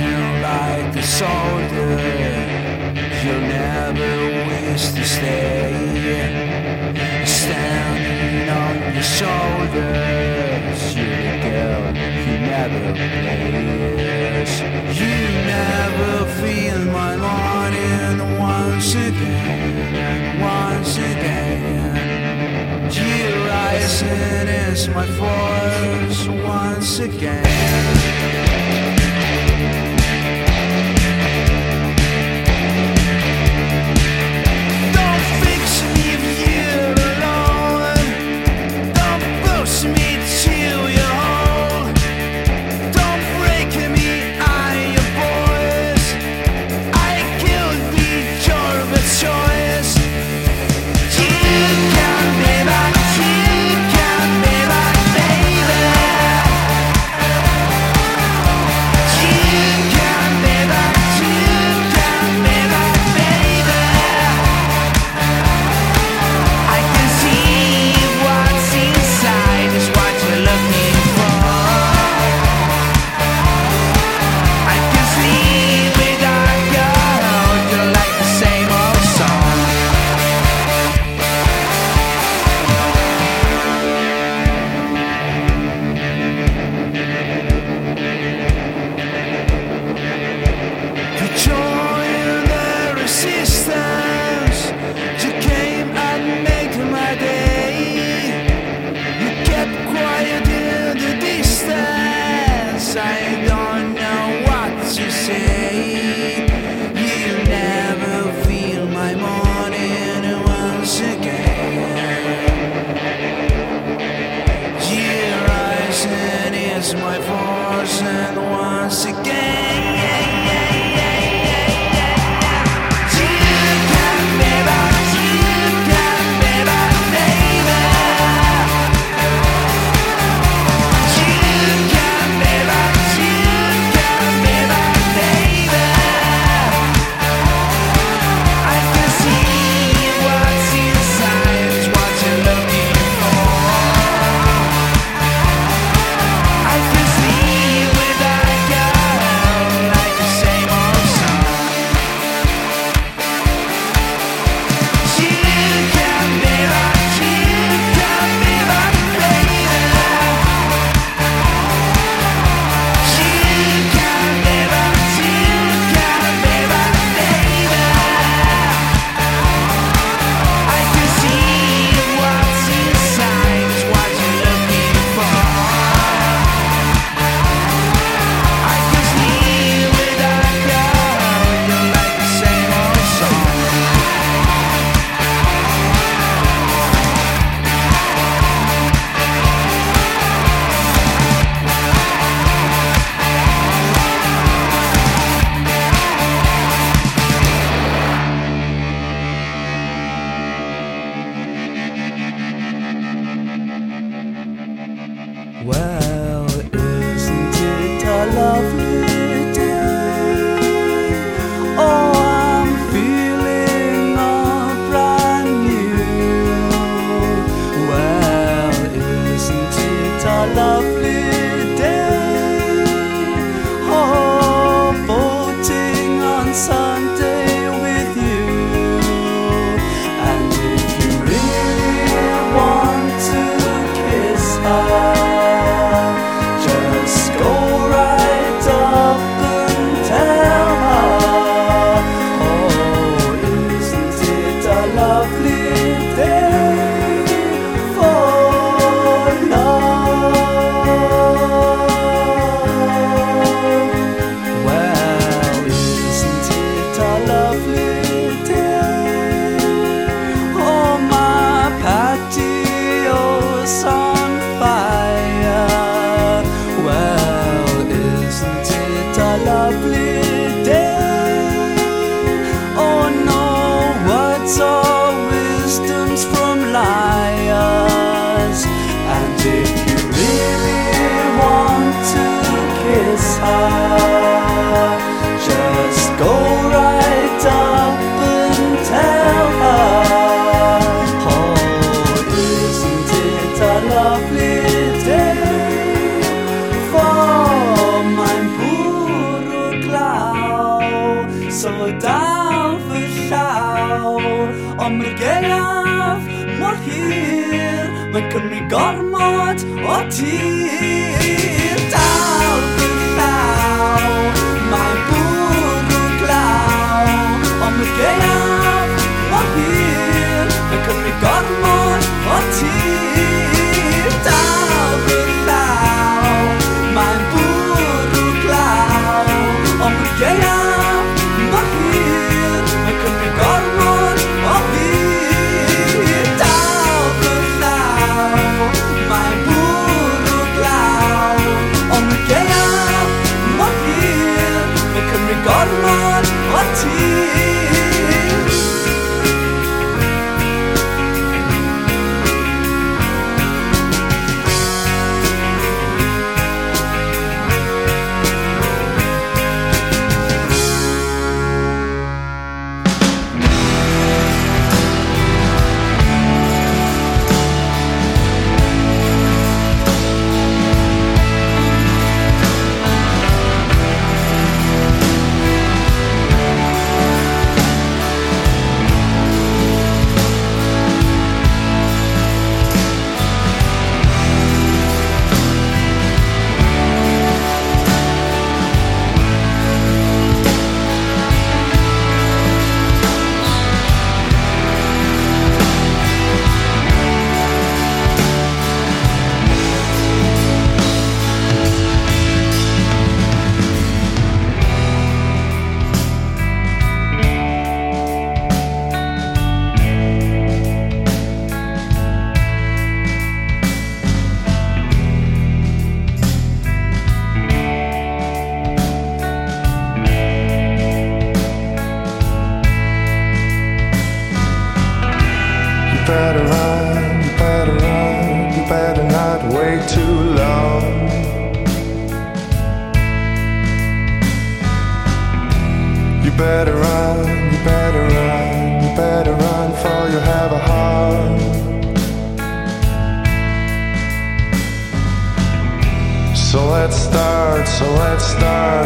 acting like a soldier. You'll never wish to stay. Standing on your shoulders, you're the girl you never plays. You never feel my morning once again, once again. You rising is my force once again. away. love.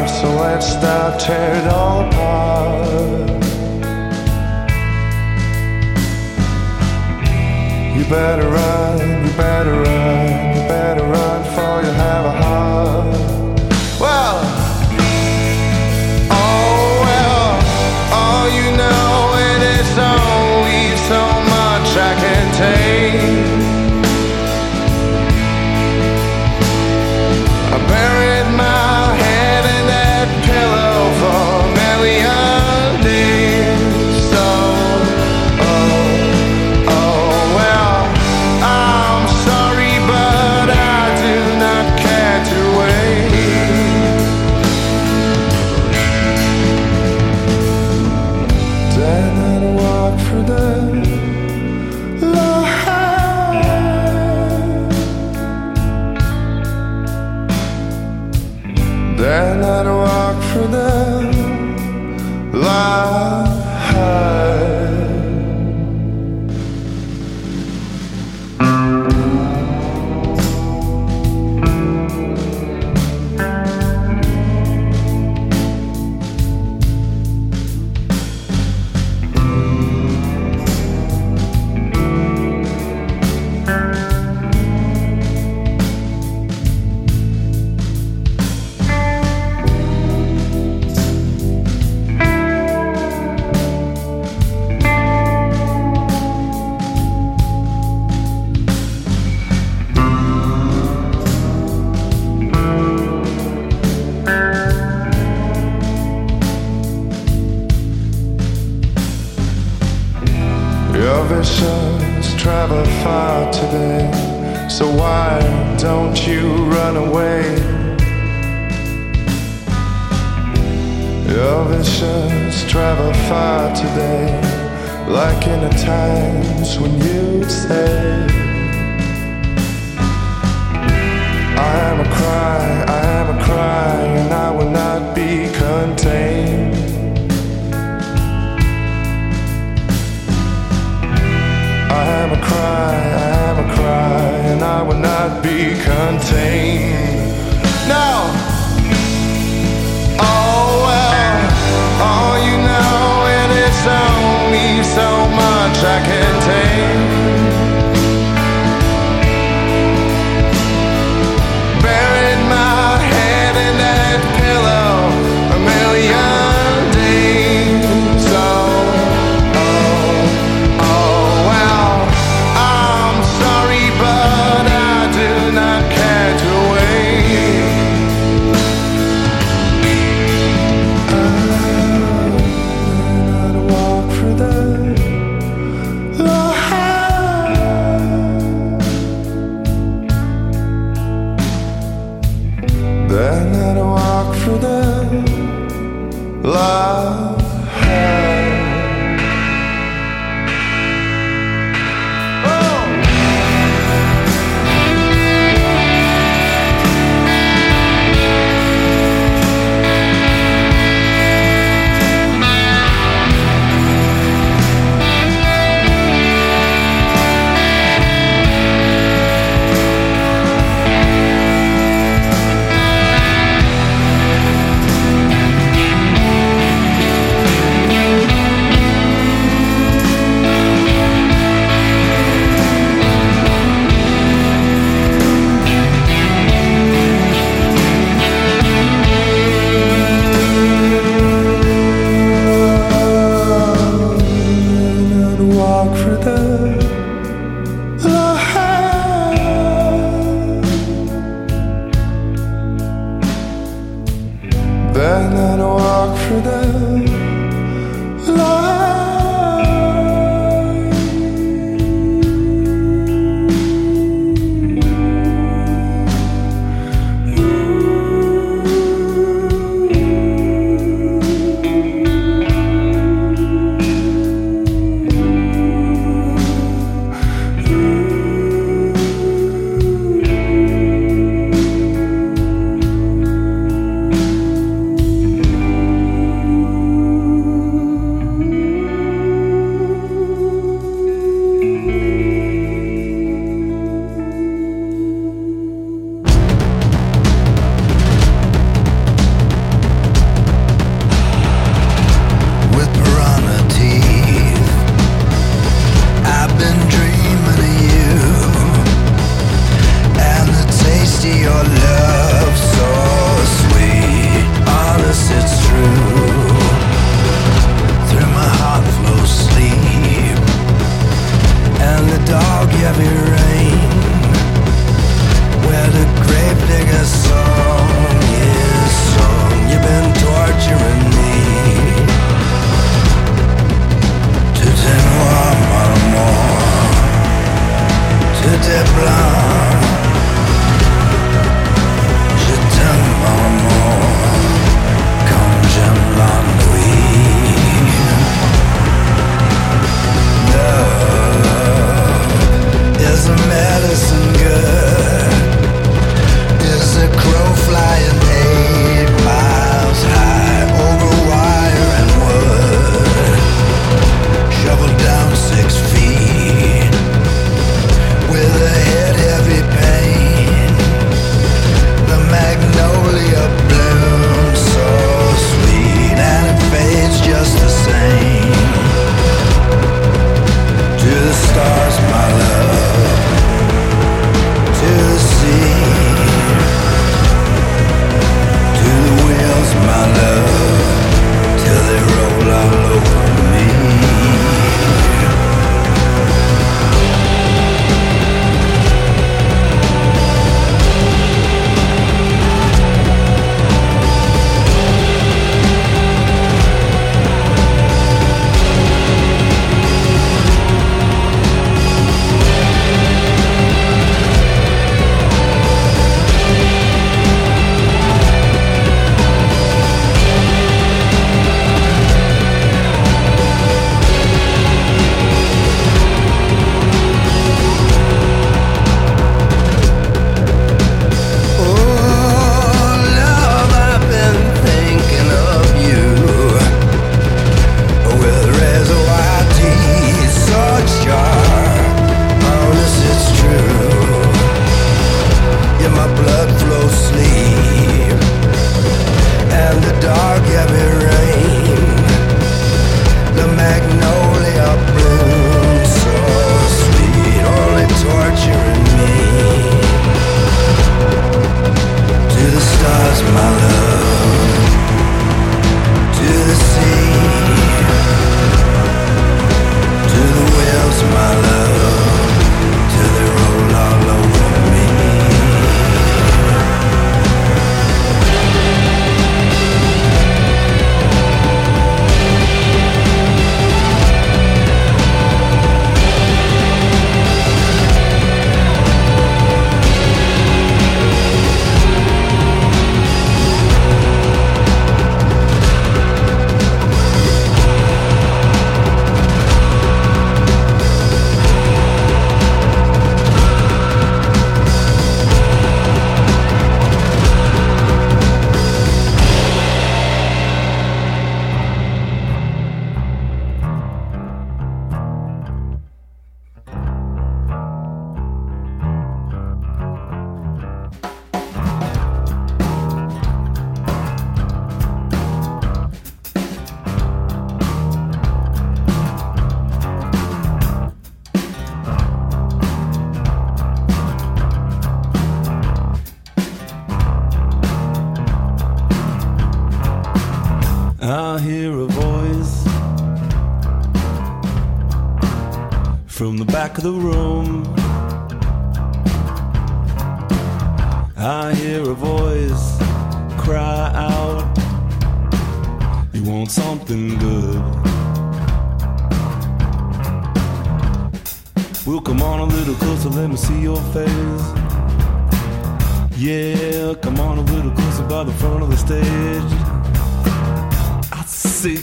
so let's not tear it all apart. You better run, you better run. So why don't you run away? Your visions travel far today, like in the times when you'd say, I am a cry, I am a cry, and I will not be contained. cannot be contained. No. Oh well, all you know, and it's only so much I can.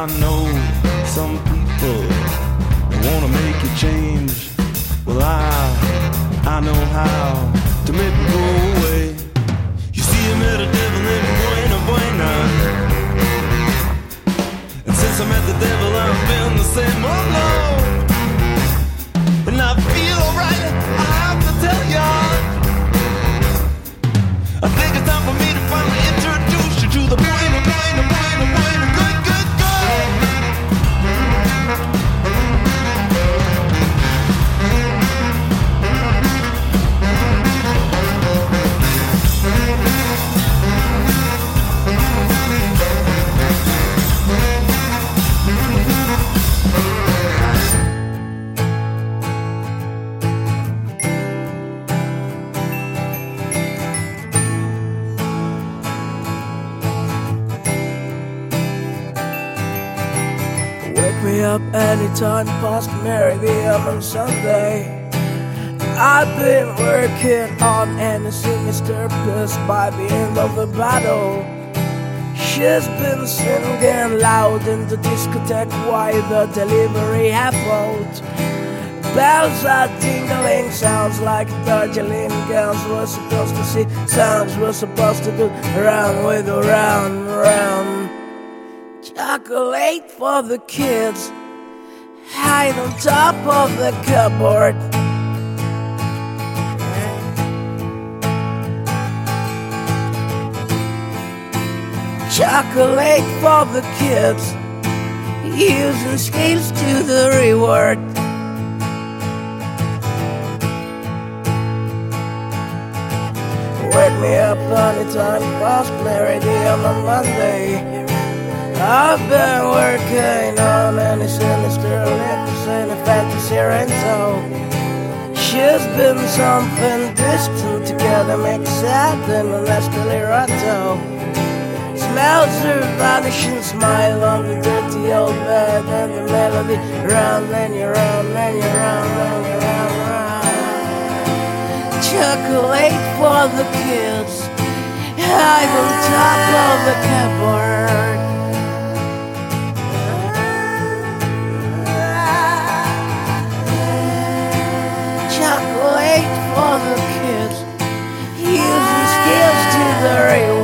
I know some people wanna make you change. Well, I, I know how to make it go away. You see, I met a devil named Buena Buena. And since I met the devil, I've been the same. Oh no! Anytime past meridian on Sunday. I've been working on any sinister purpose by the end of the battle. She's been singing loud in the discotheque while the delivery happened. Bells are tingling, sounds like Darjeeling girls were supposed to see. Sounds were supposed to do round with round, round. Chocolate for the kids, hide on top of the cupboard. Chocolate for the kids, using scales to the reward. Wake me up anytime past meridian on a Monday. I've been working on any sinister and a fantasy rental. She's been something distant together, makes and an escalator. Smells her vanishing smile on the dirty old bed and the melody round and you round and you round and you round, round. Chocolate for the kids, hide on top of the cupboard. To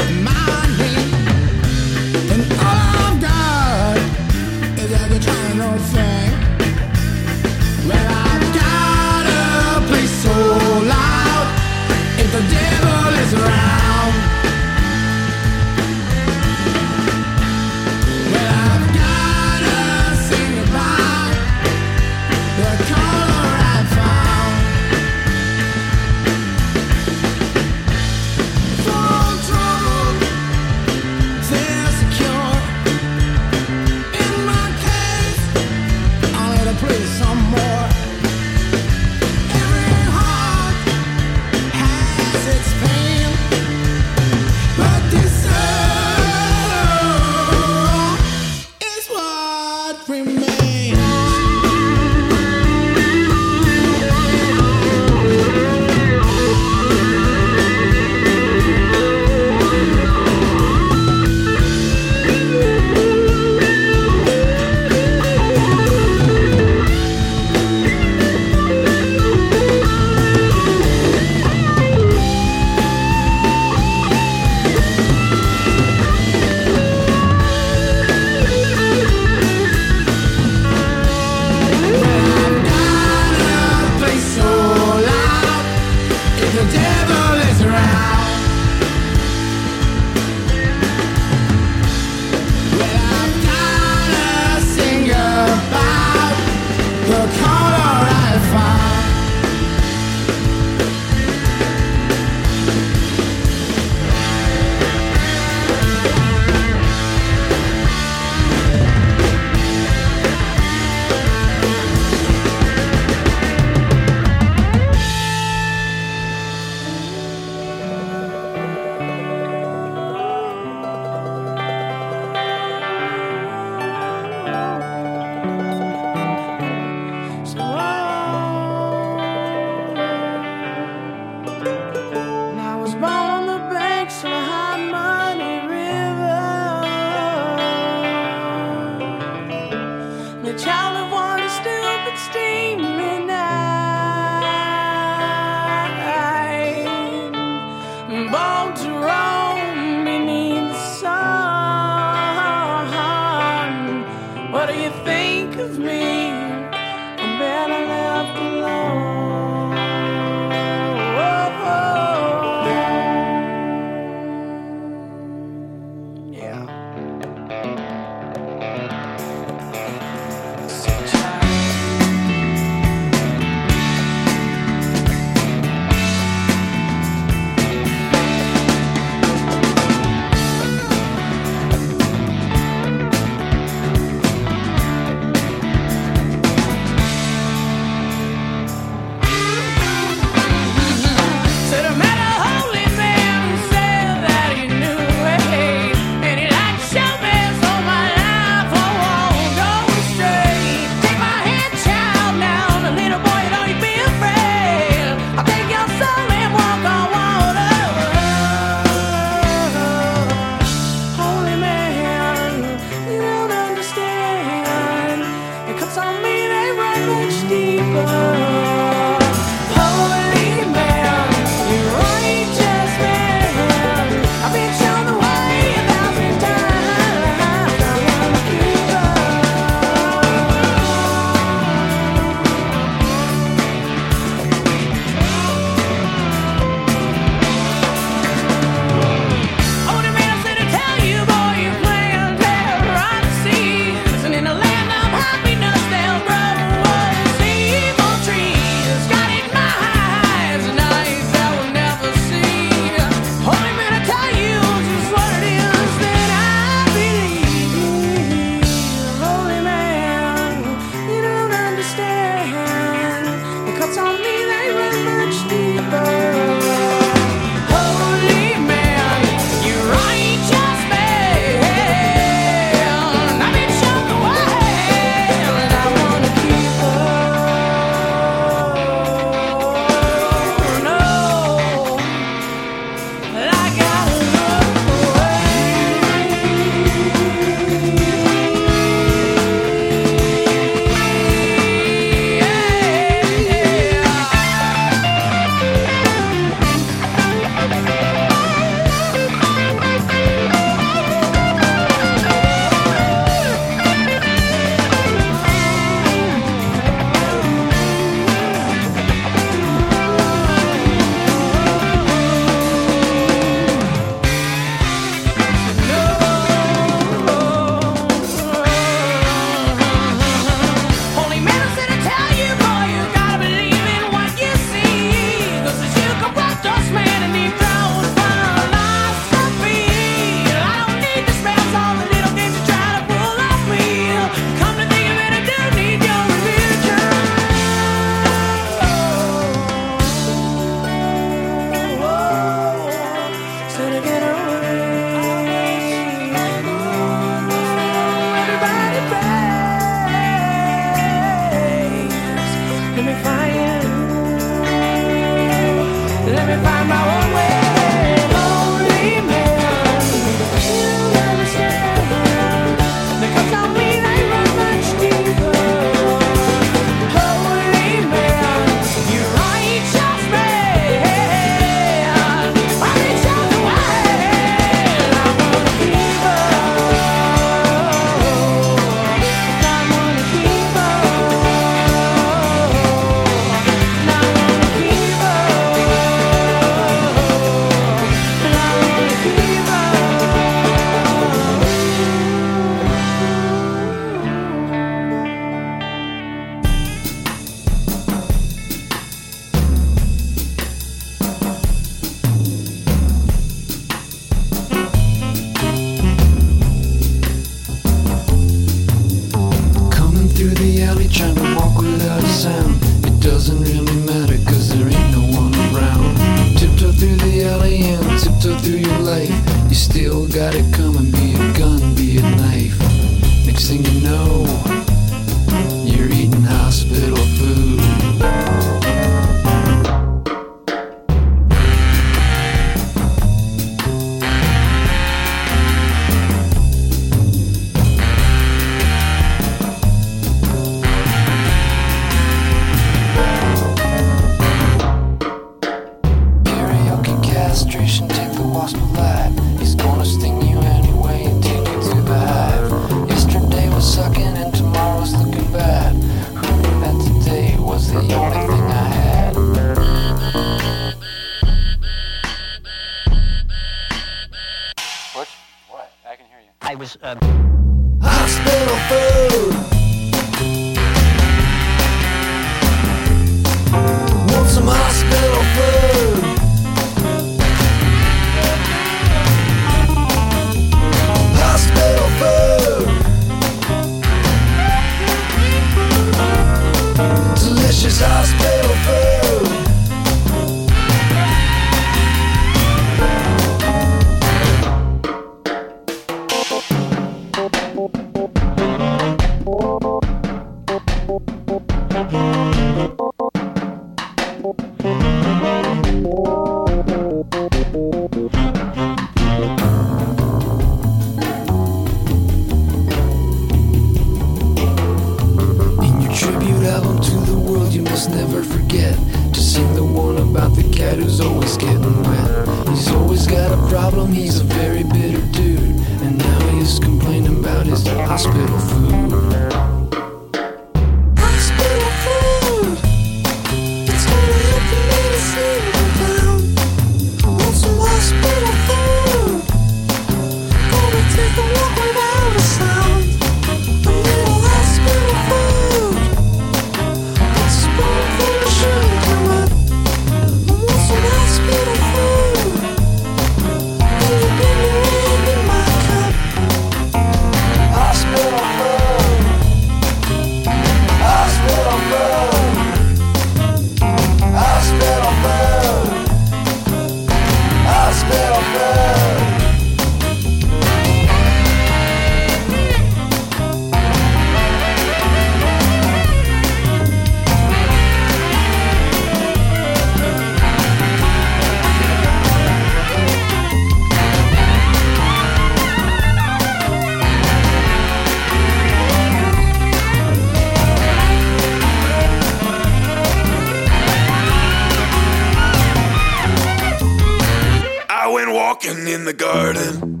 in the garden.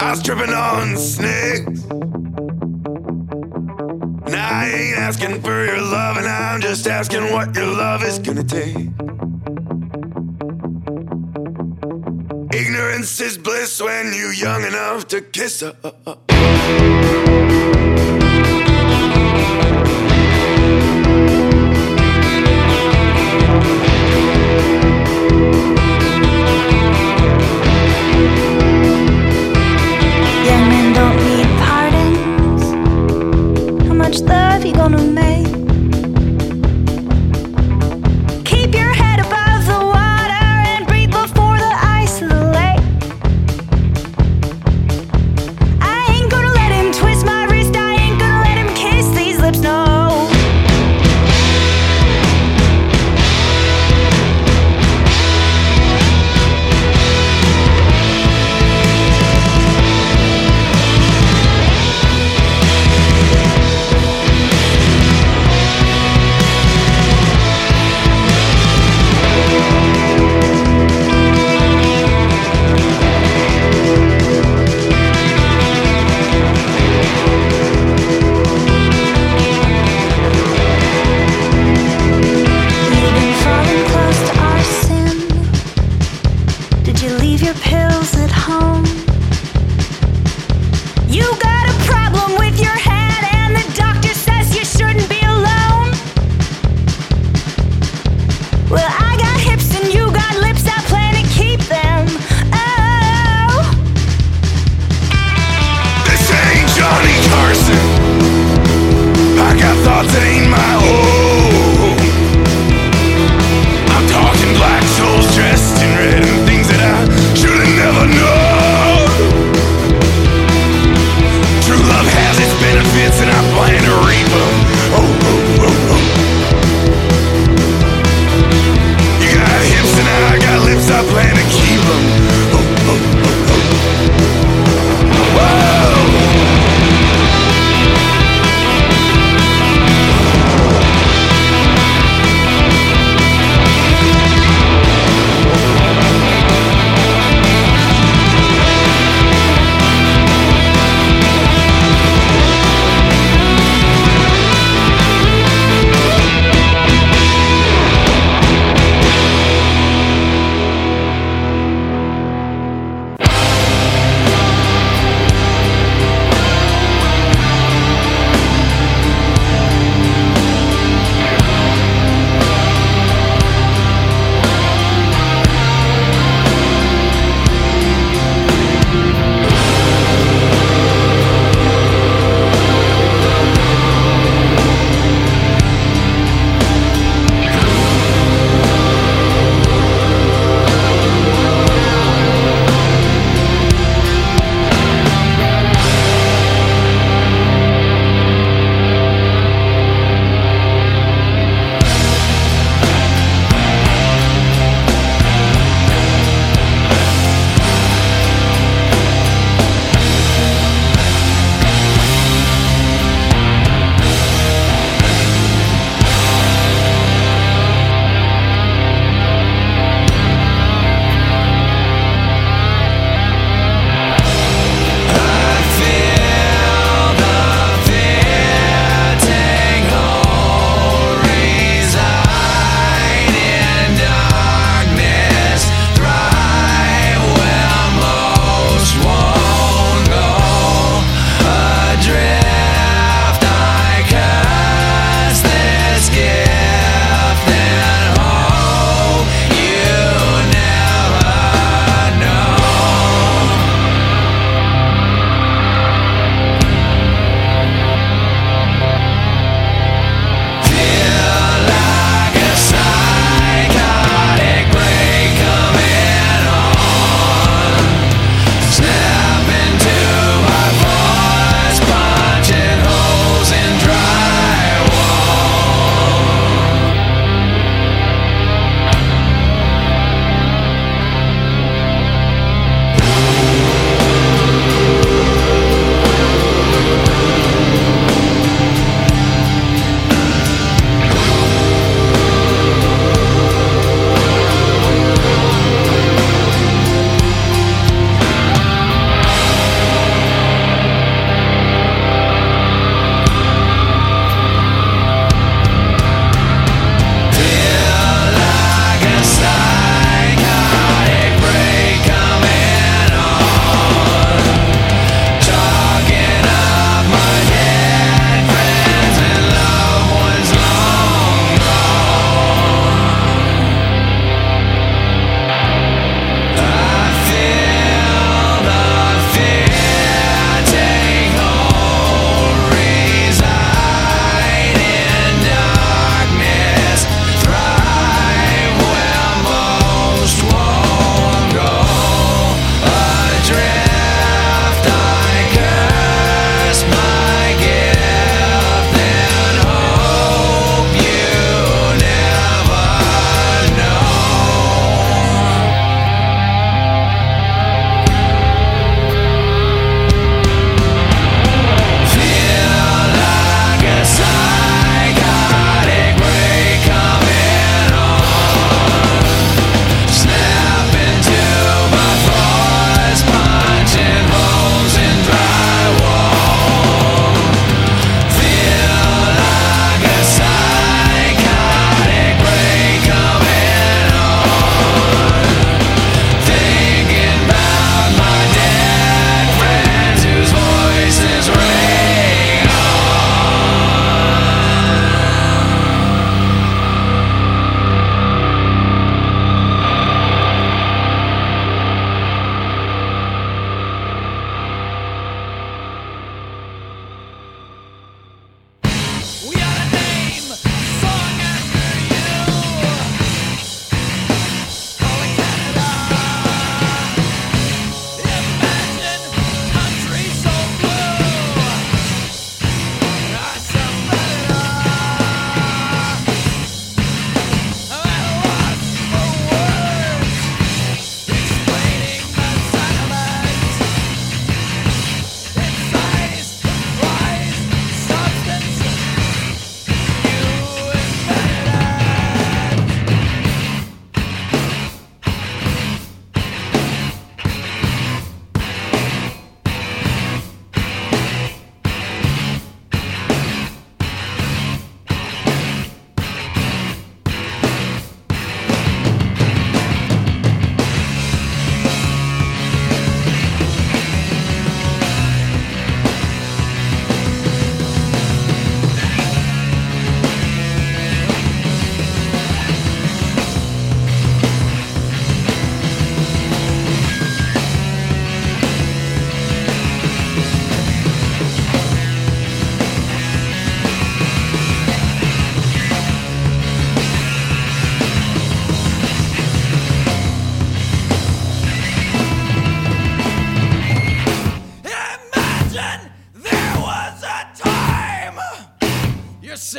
I was tripping on snakes. Now I ain't asking for your love, and I'm just asking what your love is gonna take. Ignorance is bliss when you're young enough to kiss her. much love you gonna make?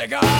Cigar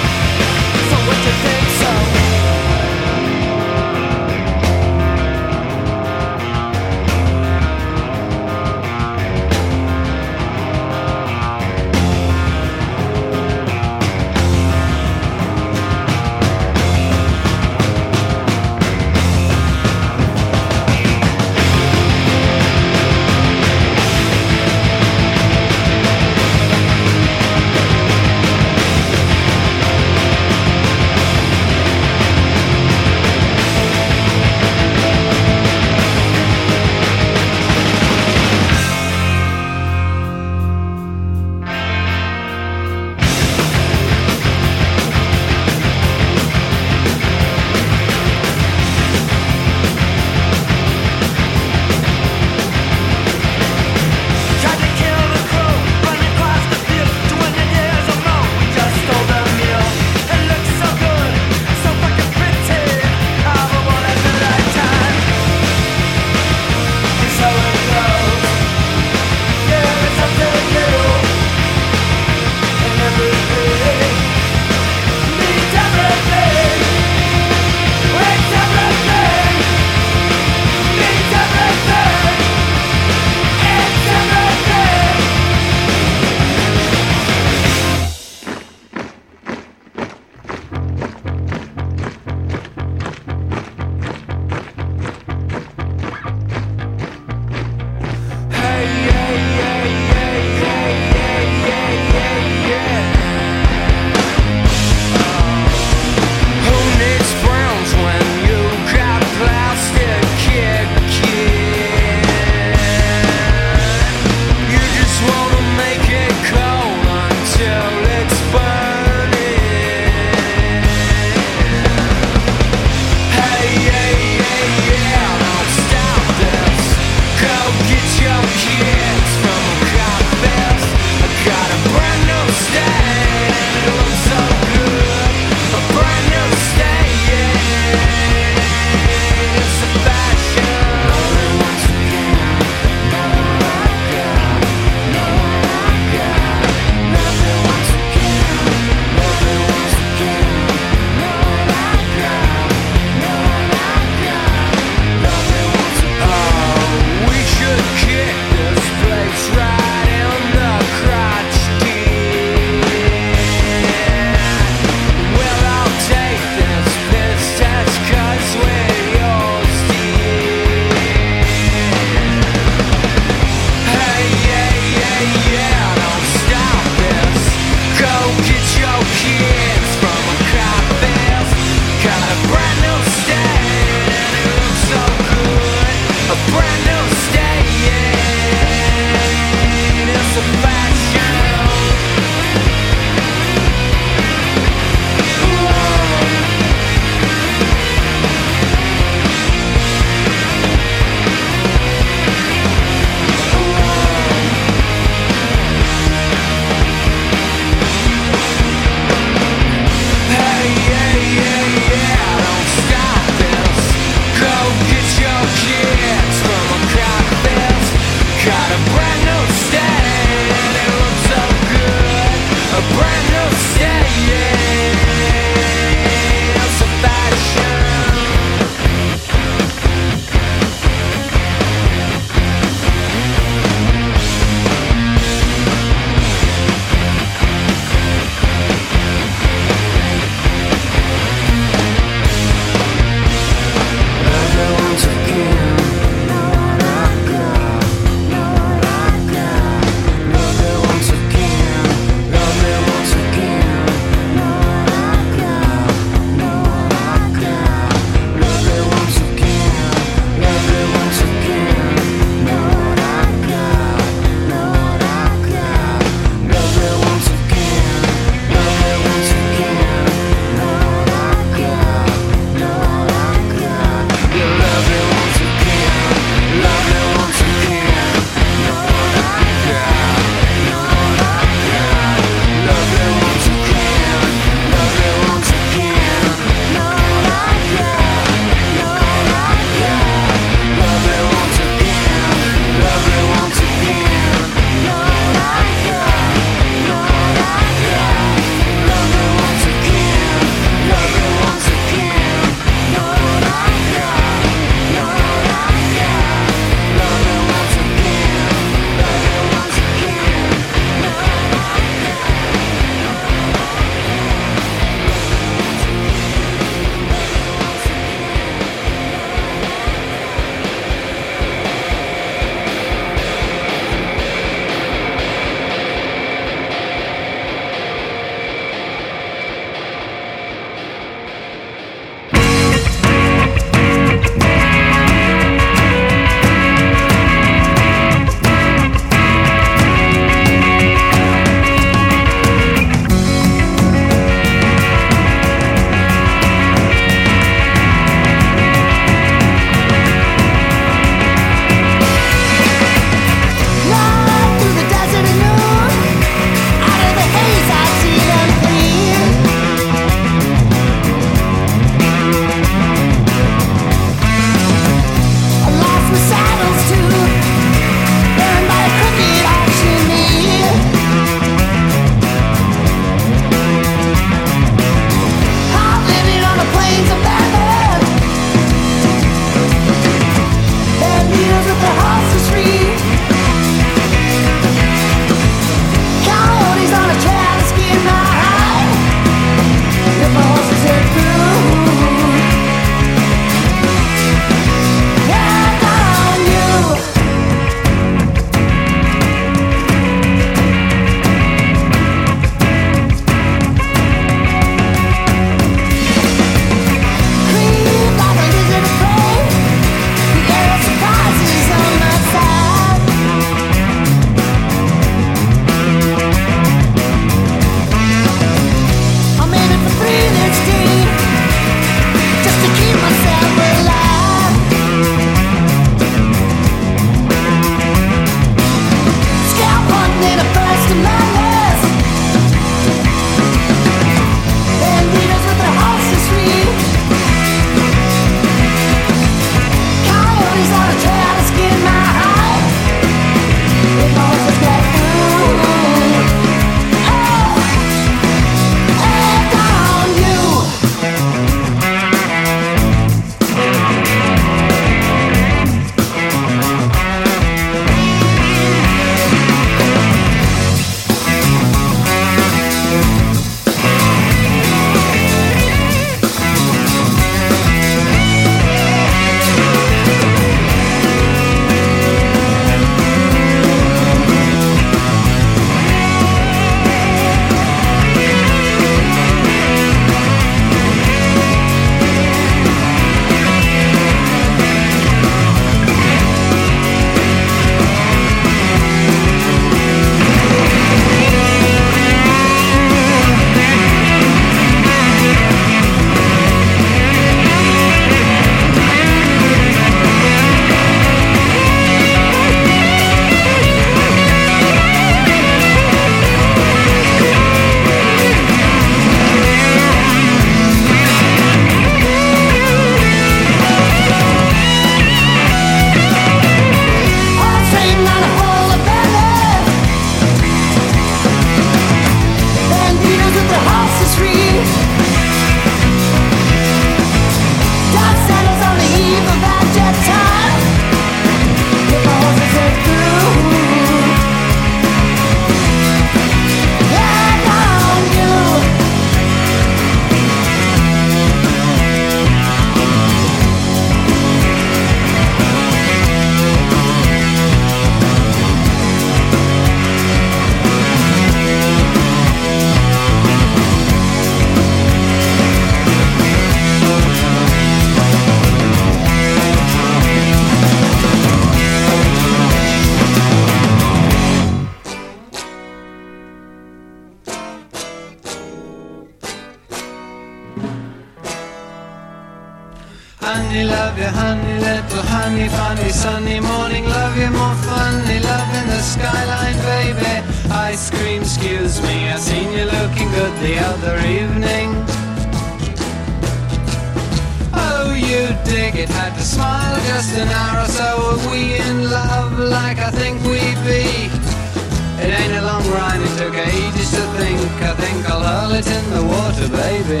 it in the water, baby.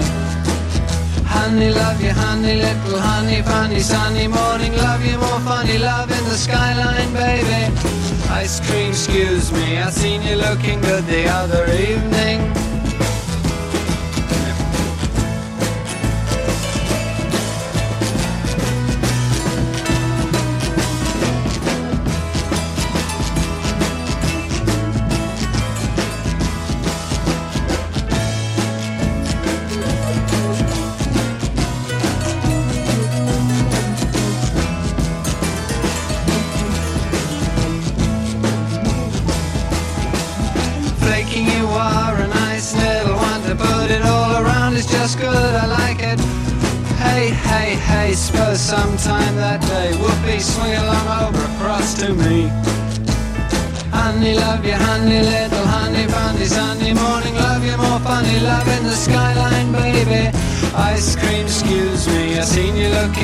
Honey, love you, honey, little honey, funny, sunny morning, love you, more funny, love in the skyline, baby. Ice cream, excuse me, I seen you looking good the other evening.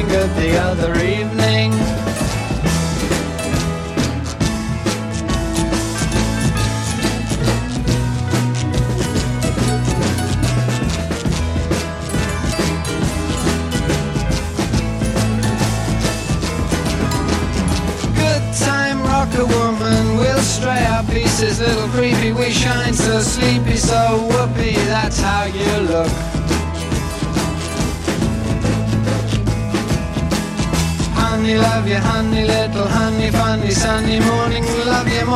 good the other evening.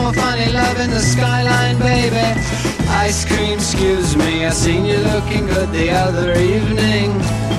more funny love in the skyline, baby. Ice cream, excuse me, I seen you looking good the other evening.